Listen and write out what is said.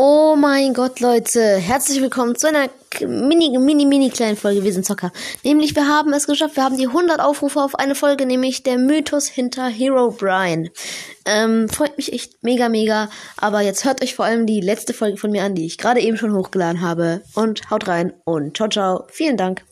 Oh mein Gott, Leute. Herzlich willkommen zu einer mini, mini, mini kleinen Folge. Wir sind Zocker. Nämlich, wir haben es geschafft. Wir haben die 100 Aufrufe auf eine Folge, nämlich der Mythos hinter Hero Brian. Ähm, freut mich echt mega, mega. Aber jetzt hört euch vor allem die letzte Folge von mir an, die ich gerade eben schon hochgeladen habe. Und haut rein und ciao, ciao. Vielen Dank.